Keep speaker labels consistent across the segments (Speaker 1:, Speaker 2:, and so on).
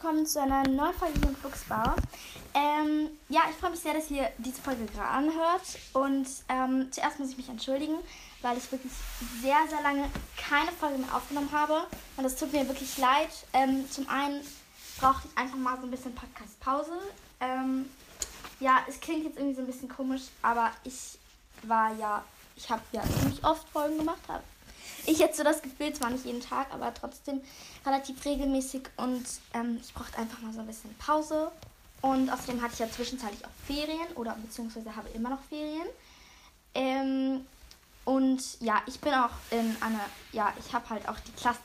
Speaker 1: Willkommen zu einer neuen Folge im Fuchsbau. Ähm, ja, ich freue mich sehr, dass ihr diese Folge gerade anhört. Und ähm, zuerst muss ich mich entschuldigen, weil ich wirklich sehr, sehr lange keine Folge mehr aufgenommen habe. Und das tut mir wirklich leid. Ähm, zum einen brauchte ich einfach mal so ein bisschen Podcast-Pause. Ähm, ja, es klingt jetzt irgendwie so ein bisschen komisch, aber ich war ja, ich habe ja ziemlich oft Folgen gemacht, ich jetzt so das Gefühl, zwar nicht jeden Tag, aber trotzdem relativ regelmäßig und ähm, ich brauchte einfach mal so ein bisschen Pause. Und außerdem hatte ich ja zwischenzeitlich auch Ferien oder beziehungsweise habe immer noch Ferien. Ähm, und ja, ich bin auch in einer, ja, ich habe halt auch die Klasse.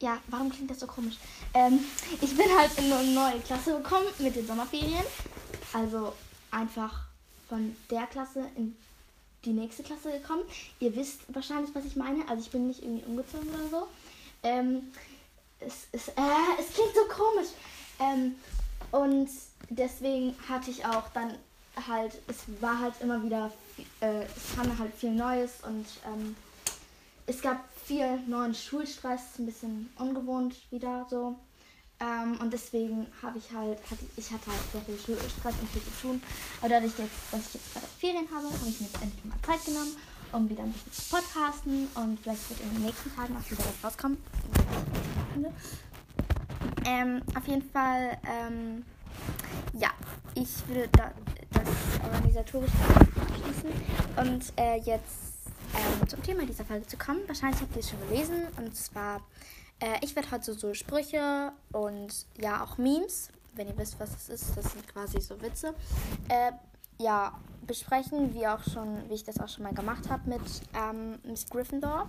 Speaker 1: Ja, warum klingt das so komisch? Ähm, ich bin halt in eine neue Klasse gekommen mit den Sommerferien. Also einfach von der Klasse in die nächste Klasse gekommen. Ihr wisst wahrscheinlich, was ich meine. Also ich bin nicht irgendwie umgezogen oder so. Ähm, es, es, äh, es klingt so komisch. Ähm, und deswegen hatte ich auch dann halt, es war halt immer wieder, äh, es kam halt viel Neues und ähm, es gab viel neuen Schulstress, ein bisschen ungewohnt wieder so. Ähm, und deswegen habe ich halt, hatte, ich hatte halt sehr viel Stress und viel zu tun. Aber dadurch, jetzt, dass ich jetzt gerade Ferien habe, habe ich mir jetzt endlich mal Zeit genommen, um wieder ein bisschen zu podcasten. Und vielleicht wird in den nächsten Tagen auch wieder was rauskommen. Ähm, auf jeden Fall, ähm, ja, ich würde da, das organisatorisch abschließen. Und äh, jetzt ähm, zum Thema dieser Folge zu kommen. Wahrscheinlich habt ihr es schon gelesen. Und zwar äh, ich werde heute so Sprüche und ja auch Memes, wenn ihr wisst, was das ist, das sind quasi so Witze, äh, ja, besprechen, wie auch schon, wie ich das auch schon mal gemacht habe mit ähm, Miss Gryffindor.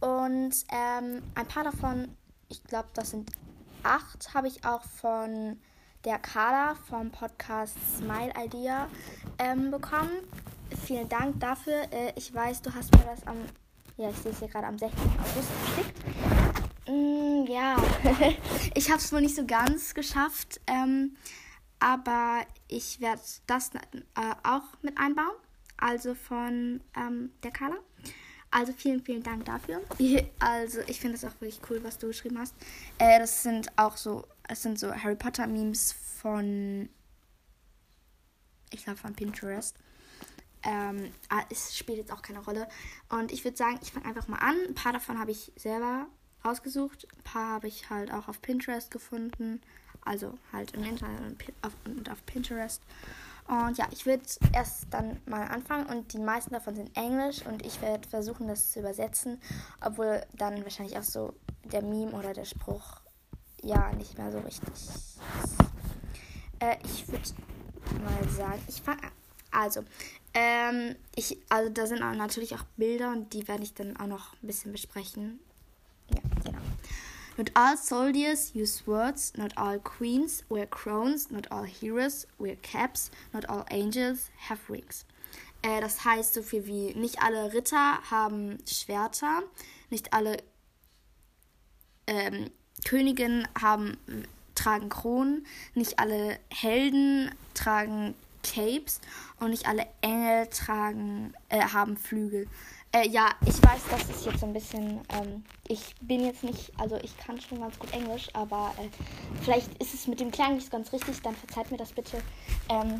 Speaker 1: Und ähm, ein paar davon, ich glaube, das sind acht, habe ich auch von der Carla vom Podcast Smile Idea ähm, bekommen. Vielen Dank dafür. Äh, ich weiß, du hast mir das am, ja, ich sehe es hier gerade am 16. August geschickt. Mm, ja, ich habe es wohl nicht so ganz geschafft, ähm, aber ich werde das äh, auch mit einbauen, also von ähm, der Carla. Also vielen, vielen Dank dafür. Also ich finde es auch wirklich cool, was du geschrieben hast. Äh, das sind auch so, es sind so Harry Potter Memes von, ich glaube von Pinterest. Ähm, ah, es spielt jetzt auch keine Rolle. Und ich würde sagen, ich fange einfach mal an. Ein paar davon habe ich selber ausgesucht. Ein paar habe ich halt auch auf Pinterest gefunden. Also halt im Internet und auf Pinterest. Und ja, ich würde erst dann mal anfangen und die meisten davon sind Englisch und ich werde versuchen, das zu übersetzen, obwohl dann wahrscheinlich auch so der Meme oder der Spruch ja nicht mehr so richtig ist. Äh, ich würde mal sagen, ich fange also, ähm, ich, also da sind natürlich auch Bilder und die werde ich dann auch noch ein bisschen besprechen. Ja, genau. Not all soldiers use swords, not all queens wear crowns, not all heroes wear caps, not all angels have wings. Äh, das heißt so viel wie, nicht alle Ritter haben Schwerter, nicht alle ähm, Königinnen haben, tragen Kronen, nicht alle Helden tragen Capes und nicht alle Engel tragen, äh, haben Flügel. Äh, ja, ich weiß, das ist jetzt so ein bisschen. Ähm, ich bin jetzt nicht, also ich kann schon ganz gut Englisch, aber äh, vielleicht ist es mit dem Klang nicht ganz richtig, dann verzeiht mir das bitte. Ähm,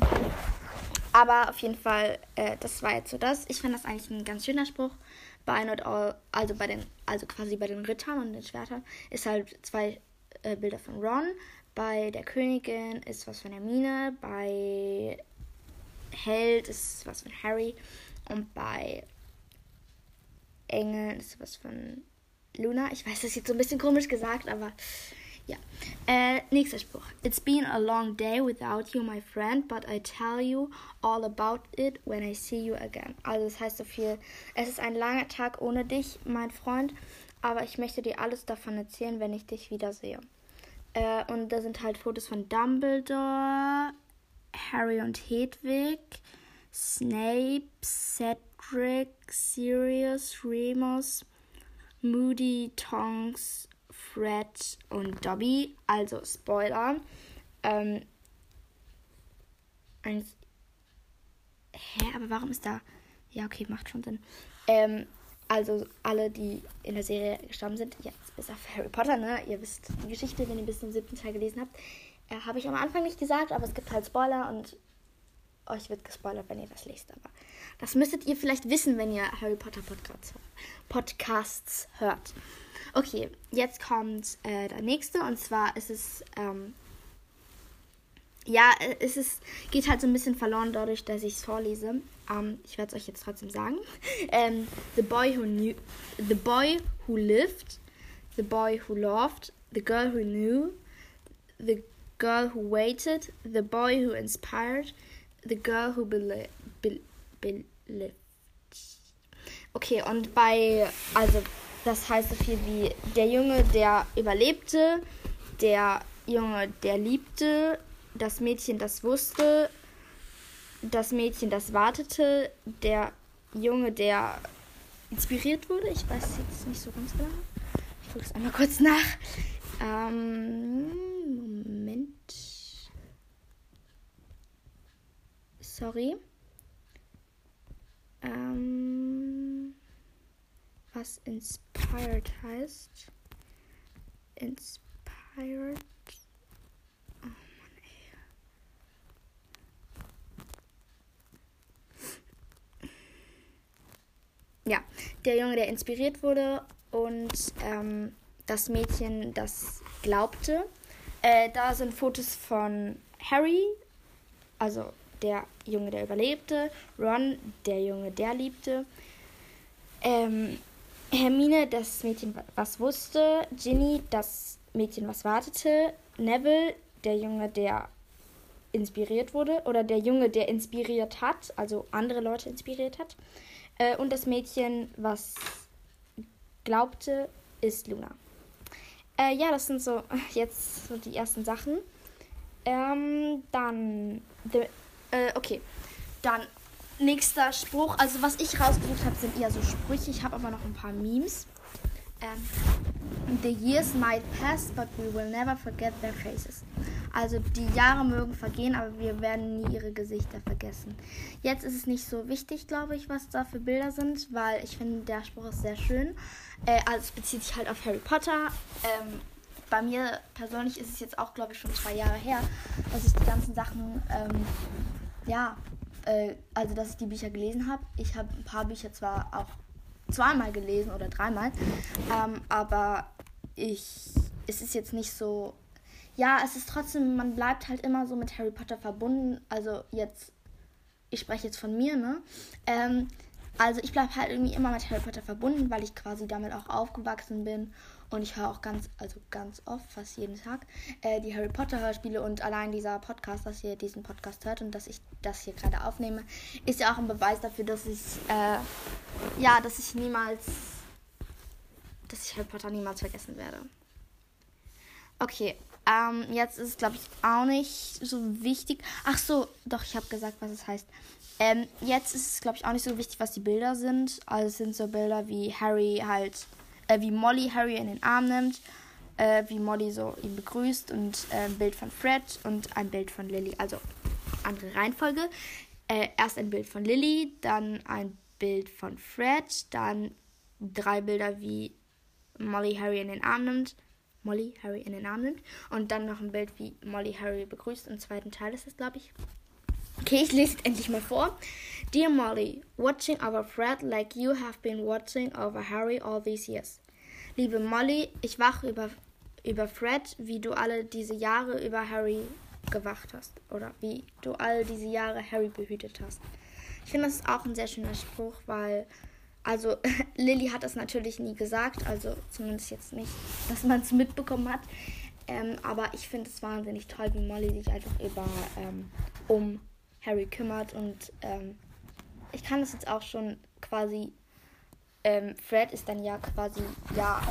Speaker 1: aber auf jeden Fall, äh, das war jetzt so das. Ich fand das eigentlich ein ganz schöner Spruch. Bei Not All, also bei den, also quasi bei den Rittern und den Schwertern, ist halt zwei äh, Bilder von Ron. Bei der Königin ist was von Hermine. Bei Held ist was von Harry. Und bei Engel, das ist was von Luna. Ich weiß, das ist jetzt so ein bisschen komisch gesagt, aber ja. Äh, nächster Spruch. It's been a long day without you, my friend, but I tell you all about it when I see you again. Also das heißt so viel. Es ist ein langer Tag ohne dich, mein Freund, aber ich möchte dir alles davon erzählen, wenn ich dich wiedersehe. Äh, und da sind halt Fotos von Dumbledore, Harry und Hedwig, Snape, Cedric, Craig, Sirius, Remus, Moody, Tonks, Fred und Dobby. Also Spoiler. Ähm, eins, hä, aber warum ist da. Ja, okay, macht schon Sinn. Ähm, also alle, die in der Serie gestorben sind, jetzt bis auf Harry Potter, ne? Ihr wisst die Geschichte, wenn ihr bis zum siebten Teil gelesen habt. Äh, Habe ich am Anfang nicht gesagt, aber es gibt halt Spoiler und euch wird gespoilert, wenn ihr das lest. Aber das müsstet ihr vielleicht wissen, wenn ihr Harry Potter Podcasts, Podcasts hört. Okay, jetzt kommt äh, der nächste und zwar ist es ähm, ja, äh, es ist, geht halt so ein bisschen verloren dadurch, dass ich es vorlese. Ähm, ich werde es euch jetzt trotzdem sagen. Ähm, the boy who knew, the boy who lived, the boy who loved, the girl who knew, the girl who waited, the boy who inspired, the girl who believed. Be, be, okay, und bei, also das heißt so viel wie der Junge, der überlebte, der Junge, der liebte, das Mädchen, das wusste, das Mädchen, das wartete, der Junge, der inspiriert wurde. Ich weiß jetzt nicht so ganz genau. Ich gucke es einmal kurz nach. Ähm, Moment. Sorry. Ähm, was inspired heißt. Inspired. ja, der Junge, der inspiriert wurde und ähm, das Mädchen, das glaubte. Äh, da sind Fotos von Harry, also der Junge, der überlebte, Ron, der Junge, der liebte, ähm, Hermine, das Mädchen, was wusste, Ginny, das Mädchen, was wartete, Neville, der Junge, der inspiriert wurde oder der Junge, der inspiriert hat, also andere Leute inspiriert hat. Äh, und das Mädchen, was glaubte, ist Luna. Äh, ja, das sind so jetzt so die ersten Sachen. Ähm, dann, the, äh, okay, dann nächster Spruch. Also was ich rausgesucht habe, sind eher so Sprüche. Ich habe aber noch ein paar Memes. Ähm, the years might pass, but we will never forget their faces. Also die Jahre mögen vergehen, aber wir werden nie ihre Gesichter vergessen. Jetzt ist es nicht so wichtig, glaube ich, was da für Bilder sind, weil ich finde, der Spruch ist sehr schön. Äh, also es bezieht sich halt auf Harry Potter. Ähm, bei mir persönlich ist es jetzt auch, glaube ich, schon zwei Jahre her, dass ich die ganzen Sachen, ähm, ja, äh, also dass ich die Bücher gelesen habe. Ich habe ein paar Bücher zwar auch zweimal gelesen oder dreimal, ähm, aber ich, es ist jetzt nicht so ja, es ist trotzdem, man bleibt halt immer so mit Harry Potter verbunden. Also jetzt, ich spreche jetzt von mir, ne? Ähm, also ich bleibe halt irgendwie immer mit Harry Potter verbunden, weil ich quasi damit auch aufgewachsen bin. Und ich höre auch ganz, also ganz oft, fast jeden Tag, äh, die Harry Potter Hörspiele und allein dieser Podcast, dass ihr diesen Podcast hört und dass ich das hier gerade aufnehme, ist ja auch ein Beweis dafür, dass ich, äh, ja, dass ich niemals, dass ich Harry Potter niemals vergessen werde. Okay, ähm, jetzt ist es, glaube ich, auch nicht so wichtig. Ach so, doch, ich habe gesagt, was es heißt. Ähm, jetzt ist es, glaube ich, auch nicht so wichtig, was die Bilder sind. Also es sind so Bilder, wie Harry halt, äh, wie Molly Harry in den Arm nimmt, äh, wie Molly so ihn begrüßt und äh, ein Bild von Fred und ein Bild von Lily. Also andere Reihenfolge. Äh, erst ein Bild von Lily, dann ein Bild von Fred, dann drei Bilder, wie Molly Harry in den Arm nimmt, Molly Harry in den Arm nimmt. Und dann noch ein Bild, wie Molly Harry begrüßt. Im zweiten Teil ist es, glaube ich. Okay, ich lese es endlich mal vor. Dear Molly, watching over Fred like you have been watching over Harry all these years. Liebe Molly, ich wache über, über Fred, wie du alle diese Jahre über Harry gewacht hast. Oder wie du all diese Jahre Harry behütet hast. Ich finde, das ist auch ein sehr schöner Spruch, weil also Lilly hat das natürlich nie gesagt, also zumindest jetzt nicht, dass man es mitbekommen hat. Ähm, aber ich finde es wahnsinnig toll, wie Molly sich einfach über ähm, um Harry kümmert und ähm, ich kann das jetzt auch schon quasi. Ähm, Fred ist dann ja quasi ja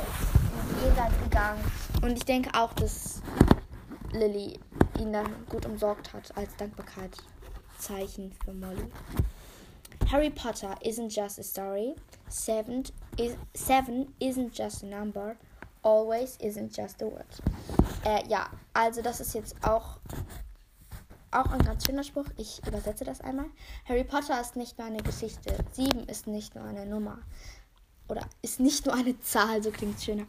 Speaker 1: Jenseits gegangen und ich denke auch, dass Lilly ihn dann gut umsorgt hat als Dankbarkeitszeichen für Molly. Harry Potter isn't just a story. Seven, is, seven isn't just a number. Always isn't just a word. Äh, ja, also das ist jetzt auch, auch ein ganz schöner Spruch. Ich übersetze das einmal. Harry Potter ist nicht nur eine Geschichte. Sieben ist nicht nur eine Nummer. oder ist nicht nur eine Zahl, so klingt es schöner.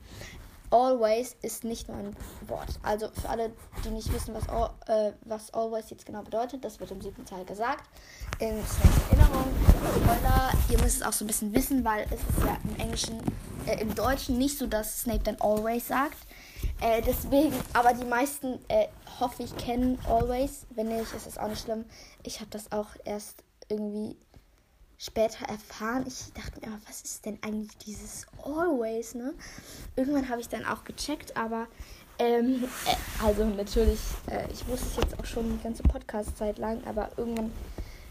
Speaker 1: Always ist nicht nur ein Wort. Also für alle, die nicht wissen, was, all, äh, was always jetzt genau bedeutet, das wird im siebten Teil gesagt. In Snakes Erinnerung, Spoiler, ihr müsst es auch so ein bisschen wissen, weil es ist ja im Englischen, äh, im Deutschen nicht so, dass Snape dann always sagt. Äh, deswegen, aber die meisten, äh, hoffe ich, kennen always. Wenn nicht, ist es auch nicht schlimm. Ich habe das auch erst irgendwie später erfahren. Ich dachte mir, was ist denn eigentlich dieses Always, ne? Irgendwann habe ich dann auch gecheckt, aber ähm, äh, also natürlich, äh, ich wusste es jetzt auch schon die ganze Podcast-Zeit lang, aber irgendwann,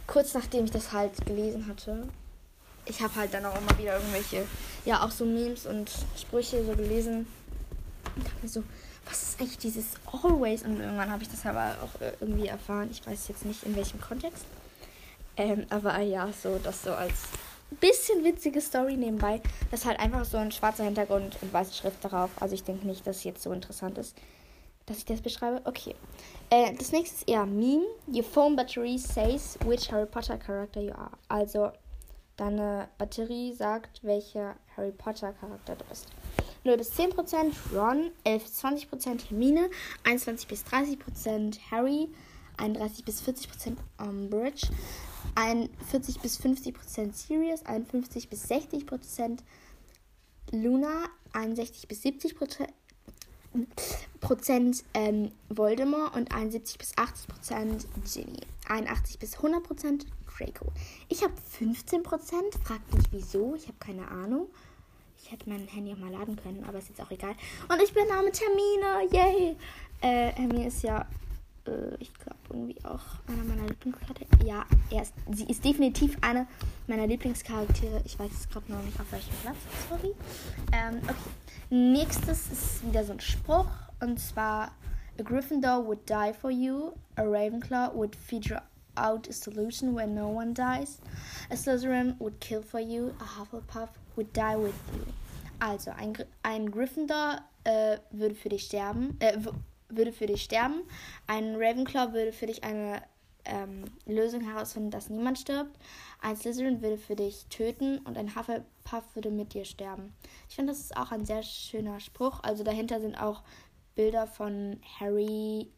Speaker 1: kurz nachdem ich das halt gelesen hatte, ich habe halt dann auch immer wieder irgendwelche, ja, auch so Memes und Sprüche so gelesen und dachte so, was ist eigentlich dieses Always? Und irgendwann habe ich das aber auch äh, irgendwie erfahren. Ich weiß jetzt nicht in welchem Kontext. Ähm, aber ja, so das so als bisschen witzige Story nebenbei. Das ist halt einfach so ein schwarzer Hintergrund und weiße Schrift darauf. Also ich denke nicht, dass es jetzt so interessant ist, dass ich das beschreibe. Okay. Äh, das nächste ist eher Meme. Your phone battery says which Harry Potter character you are. Also deine Batterie sagt, welcher Harry Potter Charakter du bist. 0 bis 10% Ron, 11 bis 20% Hermine, 21 bis 30% Harry, 31 bis 40% Umbridge, 41 bis 50% Sirius, 51 bis 60% Luna, 61 bis 70 Prozent ähm, Voldemort und 71 bis 80 Prozent Ginny. 81 bis 100 Prozent Draco. Ich habe 15 Prozent. Fragt nicht wieso. Ich habe keine Ahnung. Ich hätte mein Handy auch mal laden können, aber ist jetzt auch egal. Und ich bin da mit Hermine. Yay! Äh, Hermine ist ja äh, ich glaube, irgendwie auch einer meiner Lieblingscharaktere. Ja, er ist, sie ist definitiv eine meiner Lieblingscharaktere. Ich weiß jetzt gerade noch nicht auf welchem Platz. Sorry. Ähm, okay. Nächstes ist wieder so ein Spruch. Und zwar: A Gryffindor would die for you. A Ravenclaw would figure out a solution when no one dies. A Slytherin would kill for you. A Hufflepuff would die with you. Also, ein, ein Gryffindor äh, würde für dich sterben. Äh, würde für dich sterben. Ein Ravenclaw würde für dich eine ähm, Lösung herausfinden, dass niemand stirbt. Ein Slytherin würde für dich töten und ein Hufflepuff würde mit dir sterben. Ich finde, das ist auch ein sehr schöner Spruch. Also dahinter sind auch Bilder von Harry,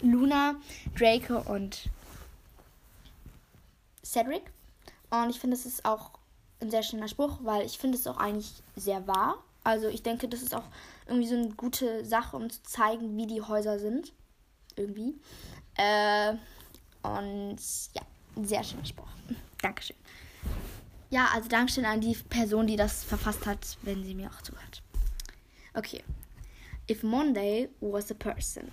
Speaker 1: Luna, Draco und Cedric. Und ich finde, das ist auch ein sehr schöner Spruch, weil ich finde es auch eigentlich sehr wahr. Also ich denke, das ist auch irgendwie so eine gute Sache, um zu zeigen, wie die Häuser sind. Irgendwie. Äh, und ja, sehr schöner Spruch. Dankeschön. Ja, also Dankeschön an die Person, die das verfasst hat, wenn sie mir auch zuhört. Okay. If Monday was a person.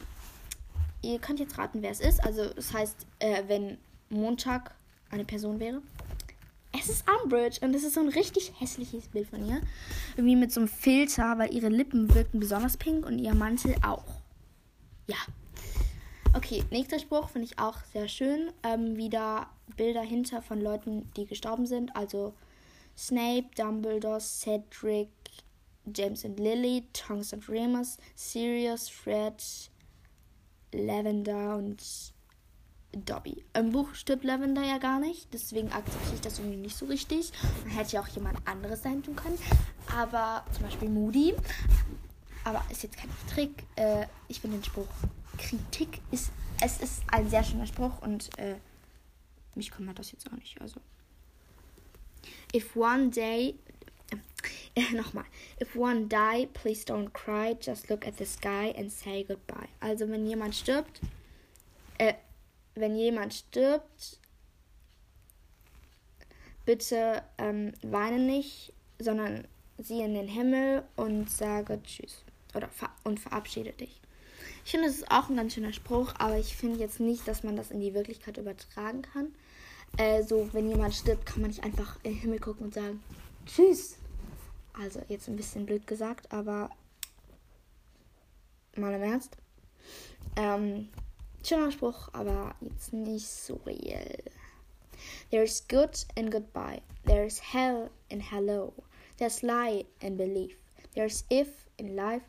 Speaker 1: Ihr könnt jetzt raten, wer es ist. Also es heißt, äh, wenn Montag eine Person wäre. Es ist Umbridge und es ist so ein richtig hässliches Bild von ihr. Irgendwie mit so einem Filter, weil ihre Lippen wirken besonders pink und ihr Mantel auch. Ja. Okay, nächster Spruch finde ich auch sehr schön. Ähm, wieder Bilder hinter von Leuten, die gestorben sind. Also Snape, Dumbledore, Cedric, James und Lily, Tonks und Remus, Sirius, Fred, Lavender und Dobby. Im Buch stirbt Lavender ja gar nicht, deswegen akzeptiere ich das irgendwie nicht so richtig. Man hätte ja auch jemand anderes sein tun können. Aber zum Beispiel Moody. Aber ist jetzt kein Trick. Äh, ich finde den Spruch Kritik ist. Es ist ein sehr schöner Spruch und äh, mich kümmert das jetzt auch nicht. Also. If one day. Äh, nochmal. If one die, please don't cry. Just look at the sky and say goodbye. Also, wenn jemand stirbt, äh, wenn jemand stirbt, bitte ähm, weine nicht, sondern sieh in den Himmel und sage Tschüss. Oder ver und verabschiede dich. Ich finde, das ist auch ein ganz schöner Spruch, aber ich finde jetzt nicht, dass man das in die Wirklichkeit übertragen kann. Äh, so, wenn jemand stirbt, kann man nicht einfach in den Himmel gucken und sagen Tschüss. Also, jetzt ein bisschen blöd gesagt, aber mal im Ernst. Ähm, schöner Spruch, aber jetzt nicht so real. There's good in goodbye. There's hell in hello. There's lie in belief. There's if in life.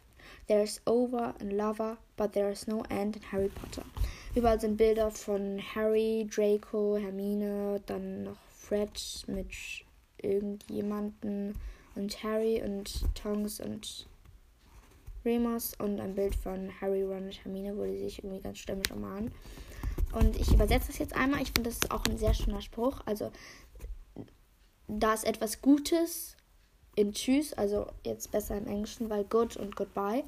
Speaker 1: There's over in lover, but there's no end in Harry Potter. Überall sind Bilder von Harry, Draco, Hermine, dann noch Fred mit irgendjemanden und Harry und Tongs und Remus und ein Bild von Harry, Ron und Hermine, wo die sich irgendwie ganz stürmisch umarmen. Und ich übersetze das jetzt einmal. Ich finde, das ist auch ein sehr schöner Spruch. Also, da ist etwas Gutes in Tschüss, also jetzt besser im Englischen, weil Good und Goodbye.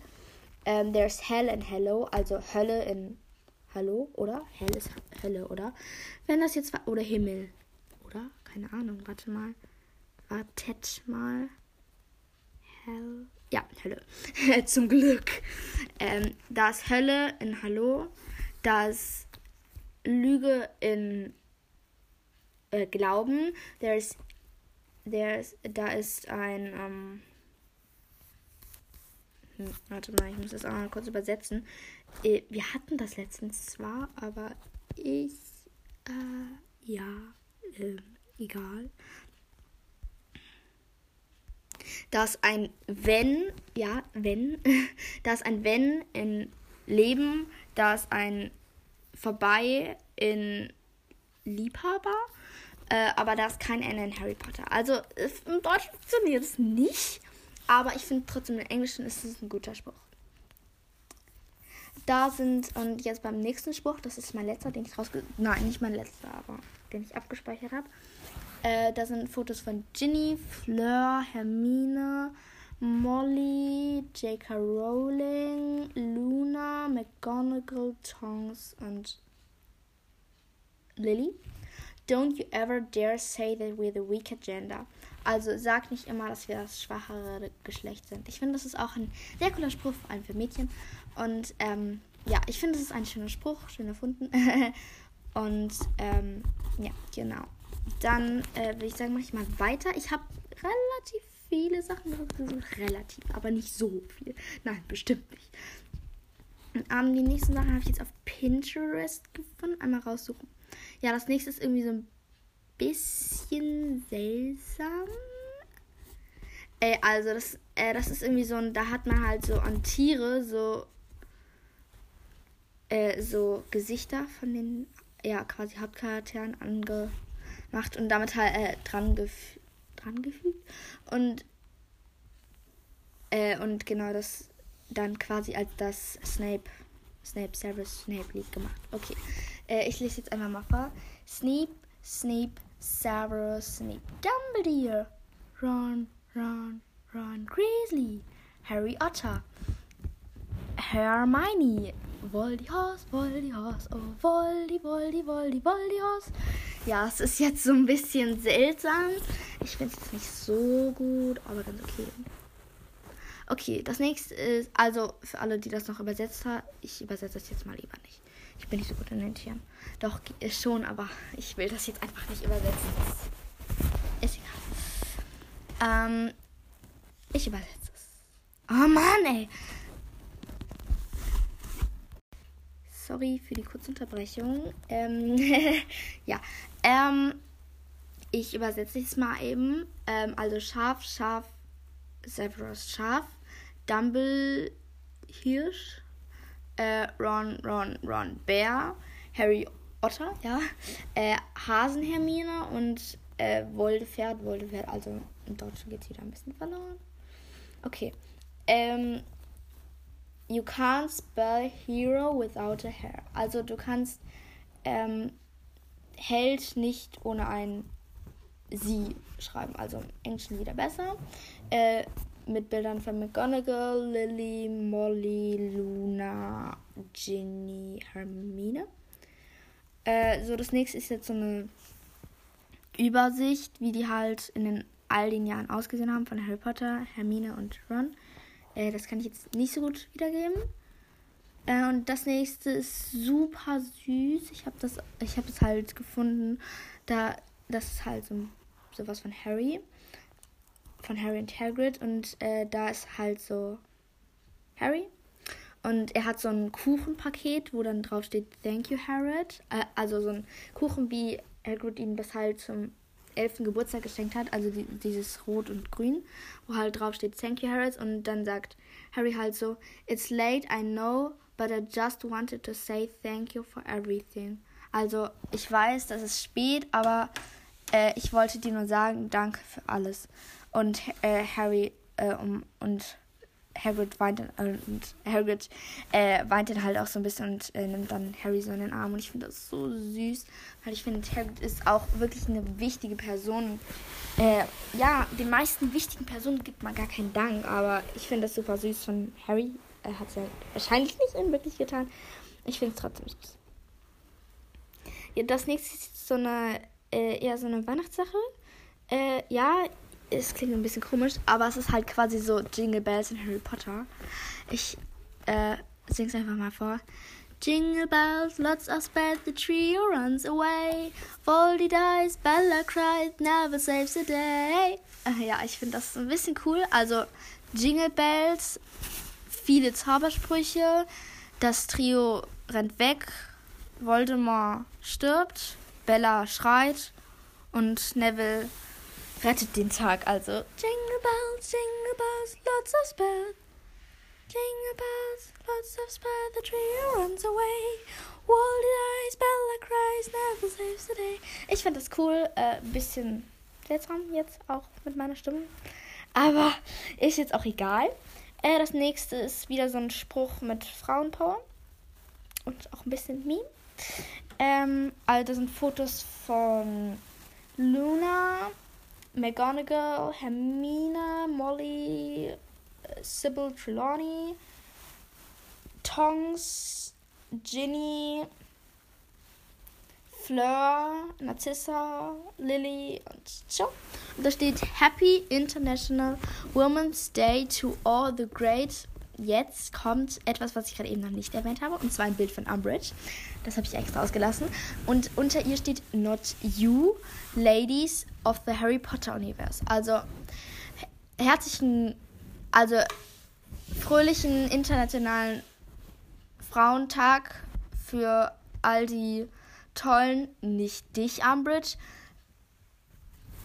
Speaker 1: Um, ähm, there's Hell and Hello, also Hölle in Hallo, oder? Hell ist Hölle, oder? Wenn das jetzt war, oder Himmel, oder? Keine Ahnung, warte mal. Wartet mal. Hell. Ja, Hölle. Zum Glück. Ähm, da Hölle in Hallo. Da ist Lüge in äh, Glauben. There's, there's, da ist ein. Ähm, hm, warte mal, ich muss das auch mal kurz übersetzen. Äh, wir hatten das letztens zwar, aber ich. Äh, ja, äh, egal. Dass ein Wenn, ja, wenn, dass ein Wenn in Leben, dass ein Vorbei in Liebhaber, äh, aber da ist kein N in Harry Potter. Also im Deutschen funktioniert es nicht, aber ich finde trotzdem im Englischen ist es ein guter Spruch. Da sind, und jetzt beim nächsten Spruch, das ist mein letzter, den ich rausge... Nein, nicht mein letzter, aber den ich abgespeichert habe. Äh, da sind Fotos von Ginny, Fleur, Hermine, Molly, J.K. Rowling, Luna, McGonagall, Tongs und Lily. Don't you ever dare say that we're the weaker gender. Also sag nicht immer, dass wir das schwachere Geschlecht sind. Ich finde, das ist auch ein sehr cooler Spruch, vor allem für Mädchen. Und ähm, ja, ich finde, das ist ein schöner Spruch, schön erfunden. Und ähm, ja, genau. Dann äh, würde ich sagen, mache ich mal weiter. Ich habe relativ viele Sachen rausgesucht. Relativ, aber nicht so viel. Nein, bestimmt nicht. Ähm, die nächsten Sachen habe ich jetzt auf Pinterest gefunden. Einmal raussuchen. Ja, das nächste ist irgendwie so ein bisschen seltsam. Äh, also das, äh, das ist irgendwie so ein, da hat man halt so an Tiere so, äh, so Gesichter von den, ja, quasi Hauptcharakteren angemacht und damit halt äh, dran, gef dran gefügt. Und, äh, und genau das dann quasi als das Snape, Snape, Severus Snape Lied gemacht. Okay, äh, ich lese jetzt einmal mal vor. Snape, Snape, Severus Snape, Dumbledore, Ron, Ron, Ron Grizzly, Harry Otter, Hermione, Voldyhorse, Voldyhorse, oh Voldy, Voldy, Voldy, Voldyhorse. Ja, es ist jetzt so ein bisschen seltsam. Ich finde es nicht so gut, aber ganz okay. Okay, das nächste ist, also für alle, die das noch übersetzt haben, ich übersetze das jetzt mal lieber nicht. Ich bin nicht so gut in den Tieren. Doch, schon, aber ich will das jetzt einfach nicht übersetzen. Ist egal. Ähm, ich übersetze es. Oh Mann, ey. Sorry für die kurze Unterbrechung. Ähm, ja. Ähm, ich übersetze es mal eben. Ähm, also Schaf, Schaf, Severus Schaf, Dumble Hirsch, äh, Ron, Ron, Ron Bär, Harry Otter, ja, äh, Hasenhermine und äh, Woldepferd, Woldepferd, also im Deutschen geht es wieder ein bisschen verloren. Okay. Ähm, you can't spell hero without a hair. Also du kannst ähm, Held nicht ohne ein sie schreiben. Also im Englischen wieder besser. Äh, mit Bildern von McGonagall, Lily, Molly, Luna, Ginny, Hermine. Äh, so, das nächste ist jetzt so eine Übersicht, wie die halt in den, all den Jahren ausgesehen haben von Harry Potter, Hermine und Ron. Äh, das kann ich jetzt nicht so gut wiedergeben. Äh, und das nächste ist super süß. Ich habe das, ich habe das halt gefunden. Da, das ist halt so sowas von Harry von Harry und Hagrid und äh, da ist halt so Harry und er hat so ein Kuchenpaket, wo dann drauf steht Thank you Harry. Äh, also so ein Kuchen, wie Hagrid ihm das halt zum 11. Geburtstag geschenkt hat, also die, dieses Rot und Grün, wo halt drauf steht Thank you Harry und dann sagt Harry halt so It's late, I know, but I just wanted to say thank you for everything. Also ich weiß, das ist spät, aber äh, ich wollte dir nur sagen, danke für alles. Und äh, Harry äh, um, und Hagrid weint äh, und Hagrid äh, weint dann halt auch so ein bisschen und äh, nimmt dann Harry so in den Arm und ich finde das so süß, weil ich finde Hagrid ist auch wirklich eine wichtige Person. Ja, den meisten wichtigen Personen gibt man gar keinen Dank, aber ich finde das super süß von Harry. Er hat es ja wahrscheinlich nicht unwirklich getan. Ich finde es trotzdem süß. Ja, das nächste ist so eine äh, eher so eine Weihnachtssache. Äh, ja, es klingt ein bisschen komisch, aber es ist halt quasi so Jingle Bells in Harry Potter. Ich äh, sing's einfach mal vor. Jingle bells, lots of spell, the trio runs away. Voldy dies, Bella cried, never saves the day. Äh, ja, ich finde das ein bisschen cool. Also Jingle Bells, viele Zaubersprüche, das Trio rennt weg, Voldemort stirbt, Bella schreit und Neville rettet den Tag. Also Jingle Bells, Jingle Bells, lots of spell. Jingle Bells, lots of spell, the trio runs away. Wally dies, Bella cries, never saves the day. Ich finde das cool, äh, bisschen seltsam jetzt auch mit meiner Stimme. Aber ist jetzt auch egal. Äh, das nächste ist wieder so ein Spruch mit Frauenpower. Und auch ein bisschen Meme. Ähm, also das sind Fotos von Luna, McGonagall, Hermine, Molly, Sybil Trelawney, Tongs, Ginny, Fleur, Narcissa, Lily und so. Da steht Happy International Women's Day to all the great. Jetzt kommt etwas, was ich gerade eben noch nicht erwähnt habe, und zwar ein Bild von Umbridge. Das habe ich extra ausgelassen. Und unter ihr steht Not You, Ladies of the Harry Potter Universe. Also herzlichen, also fröhlichen internationalen Frauentag für all die tollen, nicht dich, Umbridge,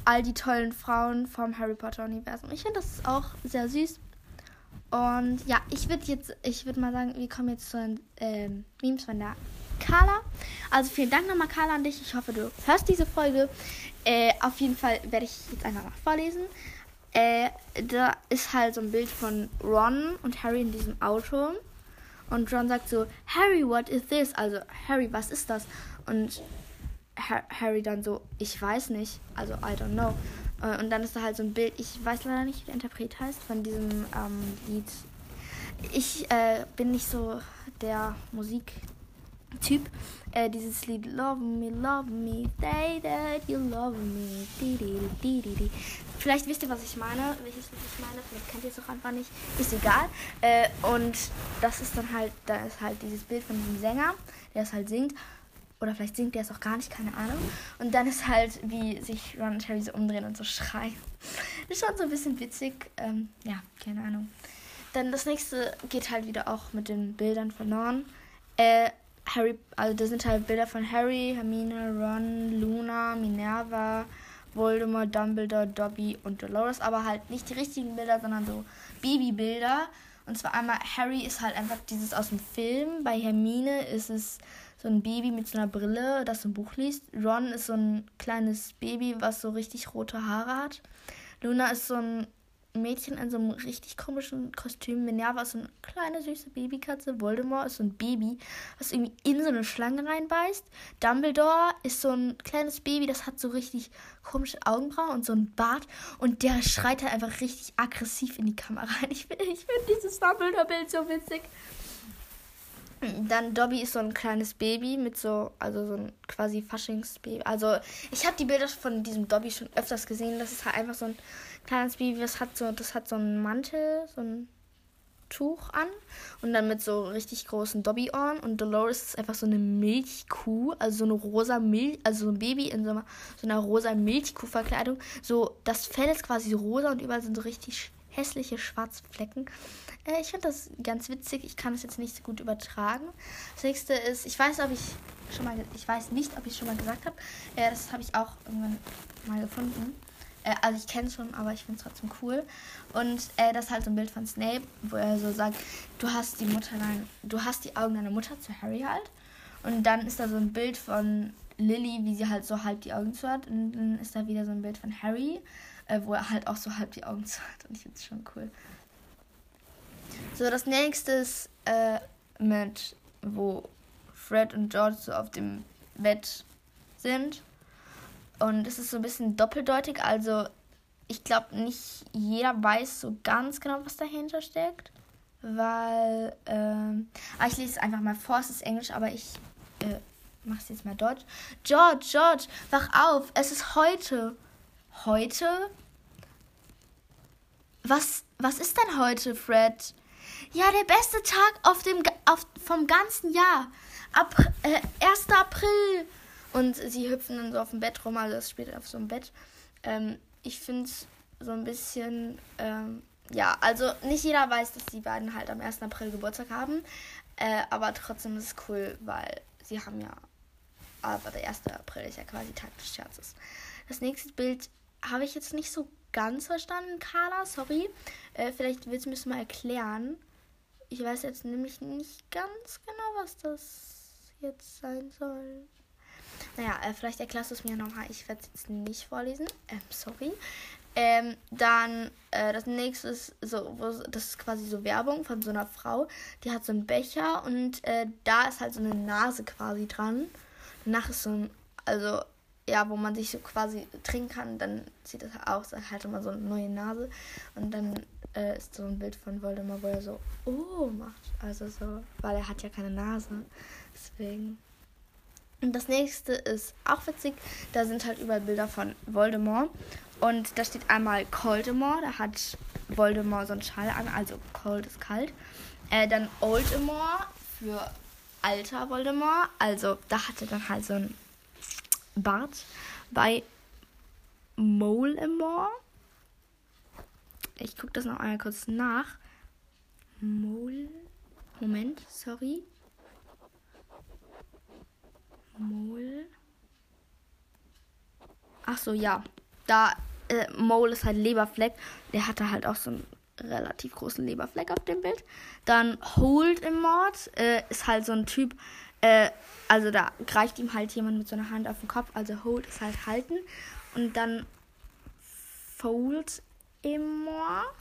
Speaker 1: all die tollen Frauen vom Harry Potter Universum. Ich finde das auch sehr süß. Und ja, ich würde jetzt, ich würde mal sagen, wir kommen jetzt zu den ähm, Memes von der Carla. Also vielen Dank nochmal, Carla, an dich. Ich hoffe, du hörst diese Folge. Äh, auf jeden Fall werde ich jetzt einfach mal vorlesen. Äh, da ist halt so ein Bild von Ron und Harry in diesem Auto. Und Ron sagt so, Harry, what is this? Also, Harry, was ist das? Und Harry dann so, ich weiß nicht. Also, I don't know. Äh, und dann ist da halt so ein Bild, ich weiß leider nicht, wie der Interpret heißt, von diesem ähm, Lied. Ich äh, bin nicht so der Musik Typ. Äh, dieses Lied Love Me, Love Me, Day That You Love Me. Di, di, di. Vielleicht wisst ihr, was ich meine, welches Lied ich meine. Vielleicht kennt ihr es auch einfach nicht. Ist egal. Äh, und das ist dann halt, da ist halt dieses Bild von diesem Sänger, der es halt singt. Oder vielleicht singt der es auch gar nicht, keine Ahnung. Und dann ist halt, wie sich Ron und Harry so umdrehen und so schreien. Ist schon so ein bisschen witzig. Ähm, ja, keine Ahnung. Dann das nächste geht halt wieder auch mit den Bildern von Norn. Äh, Harry, also da sind halt Bilder von Harry, Hermine, Ron, Luna, Minerva, Voldemort, Dumbledore, Dobby und Dolores, aber halt nicht die richtigen Bilder, sondern so Babybilder. Und zwar einmal Harry ist halt einfach dieses aus dem Film. Bei Hermine ist es so ein Baby mit so einer Brille, das ein Buch liest. Ron ist so ein kleines Baby, was so richtig rote Haare hat. Luna ist so ein Mädchen in so einem richtig komischen Kostüm. Minerva ist so eine kleine süße Babykatze. Voldemort ist so ein Baby, was irgendwie in so eine Schlange reinbeißt. Dumbledore ist so ein kleines Baby, das hat so richtig komische Augenbrauen und so ein Bart. Und der schreit halt einfach richtig aggressiv in die Kamera rein. Ich finde ich find dieses Dumbledore-Bild so witzig. Dann Dobby ist so ein kleines Baby mit so, also so ein quasi Faschingsbaby. Also ich habe die Bilder von diesem Dobby schon öfters gesehen. Das ist halt einfach so ein kleines Baby, das hat so, das hat so einen Mantel, so ein Tuch an und dann mit so richtig großen Dobby-Ohren und Dolores ist einfach so eine Milchkuh, also so eine rosa Milch, also so ein Baby in so einer, so einer rosa Milchkuh-Verkleidung. So, das Fell ist quasi rosa und überall sind so richtig hässliche schwarze Flecken. Äh, ich finde das ganz witzig. Ich kann es jetzt nicht so gut übertragen. Das nächste ist, ich weiß, ob ich schon mal, ich weiß nicht, ob ich schon mal gesagt habe. Äh, das habe ich auch irgendwann mal gefunden. Äh, also ich kenne es schon, aber ich finde es trotzdem cool. Und äh, das ist halt so ein Bild von Snape, wo er so sagt, du hast die Mutter, nein, du hast die Augen deiner Mutter zu Harry halt. Und dann ist da so ein Bild von Lily, wie sie halt so halb die Augen zu hat. Und dann ist da wieder so ein Bild von Harry, äh, wo er halt auch so halb die Augen zu hat. Und ich finde es schon cool. So, das nächste ist äh, mit, wo Fred und George so auf dem Bett sind. Und es ist so ein bisschen doppeldeutig. Also, ich glaube, nicht jeder weiß so ganz genau, was dahinter steckt. Weil, ähm, ah, ich lese es einfach mal vor. Es ist Englisch, aber ich äh, mache es jetzt mal Deutsch. George, George, wach auf. Es ist heute. Heute? Was, was ist denn heute, Fred? Ja, der beste Tag auf dem, auf, vom ganzen Jahr. Ab, äh, 1. April. Und sie hüpfen dann so auf dem Bett rum, also es spielt auf so einem Bett. Ähm, ich finde es so ein bisschen, ähm, ja, also nicht jeder weiß, dass die beiden halt am 1. April Geburtstag haben. Äh, aber trotzdem ist es cool, weil sie haben ja, aber der 1. April ist ja quasi Tag des Scherzes. Das nächste Bild habe ich jetzt nicht so ganz verstanden, Carla, sorry. Äh, vielleicht willst du mir das mal erklären. Ich weiß jetzt nämlich nicht ganz genau, was das jetzt sein soll. Naja, äh, vielleicht erklärst du es mir nochmal. Ich werde es jetzt nicht vorlesen. Ähm, sorry. Ähm, dann äh, das nächste ist so, das ist quasi so Werbung von so einer Frau. Die hat so einen Becher und äh, da ist halt so eine Nase quasi dran. Danach ist so ein, also ja, wo man sich so quasi trinken kann, dann sieht das aus, halt immer so eine neue Nase. Und dann äh, ist so ein Bild von Voldemort, wo er so, oh, macht. Also so, weil er hat ja keine Nase. Deswegen. Und das nächste ist auch witzig. Da sind halt überall Bilder von Voldemort. Und da steht einmal Coldemort. Da hat Voldemort so einen Schal an. Also Cold ist kalt. Äh, dann Oldemort für alter Voldemort. Also da hat er dann halt so ein Bart. Bei Molemore. Ich gucke das noch einmal kurz nach. Mole. Moment, sorry. Mole. Ach so, ja. Da, äh, Mole ist halt Leberfleck. Der hatte halt auch so einen relativ großen Leberfleck auf dem Bild. Dann Hold im Mord äh, ist halt so ein Typ, äh, also da greift ihm halt jemand mit so einer Hand auf den Kopf. Also Hold ist halt halten. Und dann Fold im Mord.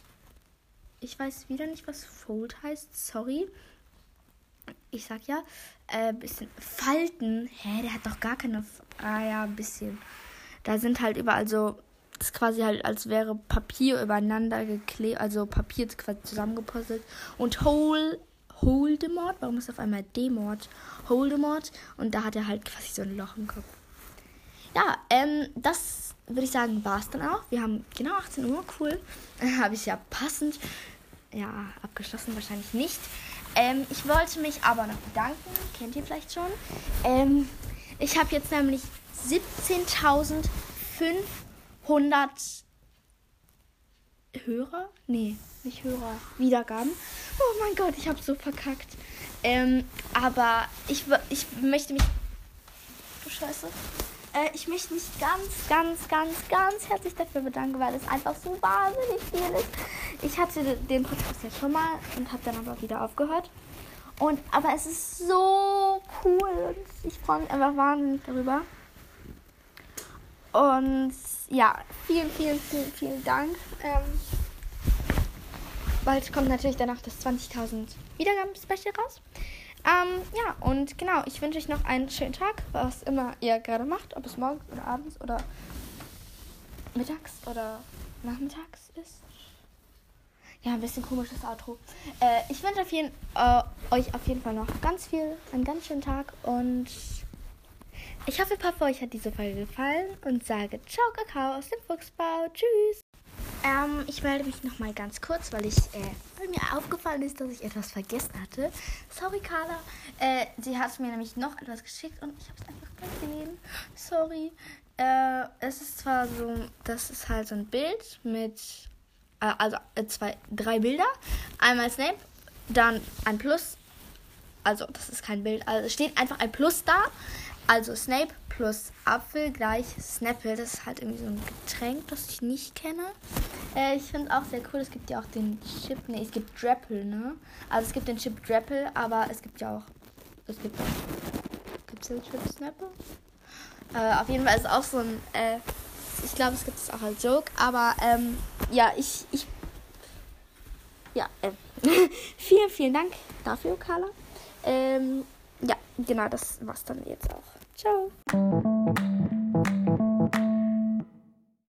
Speaker 1: Ich weiß wieder nicht, was Fold heißt. Sorry ich sag ja, äh, bisschen Falten. Hä, der hat doch gar keine. Ah ja, ein bisschen. Da sind halt überall so. Das ist quasi halt, als wäre Papier übereinander geklebt, also Papier quasi zusammengepuzzelt. Und Hole, Holdemort, warum ist auf einmal Demort? Holdemort. Und da hat er halt quasi so ein Loch im Kopf. Ja, ähm, das würde ich sagen, war es dann auch. Wir haben genau 18 Uhr, cool. Habe ich ja passend, ja, abgeschlossen, wahrscheinlich nicht. Ähm, ich wollte mich aber noch bedanken, kennt ihr vielleicht schon. Ähm, ich habe jetzt nämlich 17.500 Hörer? Nee, nicht Hörer. Wiedergaben. Oh mein Gott, ich habe so verkackt. Ähm, aber ich, ich möchte mich. Du Scheiße. Äh, ich möchte mich ganz, ganz, ganz, ganz herzlich dafür bedanken, weil es einfach so wahnsinnig viel ist. Ich hatte den Podcast ja schon mal und habe dann aber wieder aufgehört. Und, aber es ist so cool. Ich freue mich einfach wahnsinnig darüber. Und ja, vielen, vielen, vielen, vielen Dank. Ähm, bald kommt natürlich danach das 20.000 Wiedergaben-Special raus. Ähm, ja, und genau, ich wünsche euch noch einen schönen Tag, was immer ihr gerade macht, ob es morgens oder abends oder mittags oder nachmittags ist. Ja, ein bisschen komisches Outro. Äh, ich wünsche auf jeden, äh, euch auf jeden Fall noch ganz viel, einen ganz schönen Tag und ich hoffe, Papa, euch hat diese Folge gefallen und sage Ciao, Kakao aus dem Fuchsbau. Tschüss. Ähm, ich melde mich nochmal ganz kurz, weil ich, äh, weil mir aufgefallen ist, dass ich etwas vergessen hatte. Sorry, Carla. Äh, sie hat mir nämlich noch etwas geschickt und ich habe es einfach gesehen. Sorry. Äh, es ist zwar so, das ist halt so ein Bild mit, äh, also äh, zwei, drei Bilder. Einmal Snape, dann ein Plus. Also, das ist kein Bild. Also, es steht einfach ein Plus da. Also, Snape plus Apfel gleich Snapple. Das ist halt irgendwie so ein Getränk, das ich nicht kenne. Äh, ich finde es auch sehr cool. Es gibt ja auch den Chip. Ne, es gibt Drapple, ne? Also es gibt den Chip Drapple, aber es gibt ja auch. Es gibt auch. Gibt es den Chip Snapple? Äh, auf jeden Fall ist auch so ein, äh, ich glaube, es gibt es auch als Joke, aber ähm, ja, ich, ich, ja, äh, vielen, vielen Dank dafür, Carla. Ähm, ja, genau, das war's dann jetzt auch. Ciao.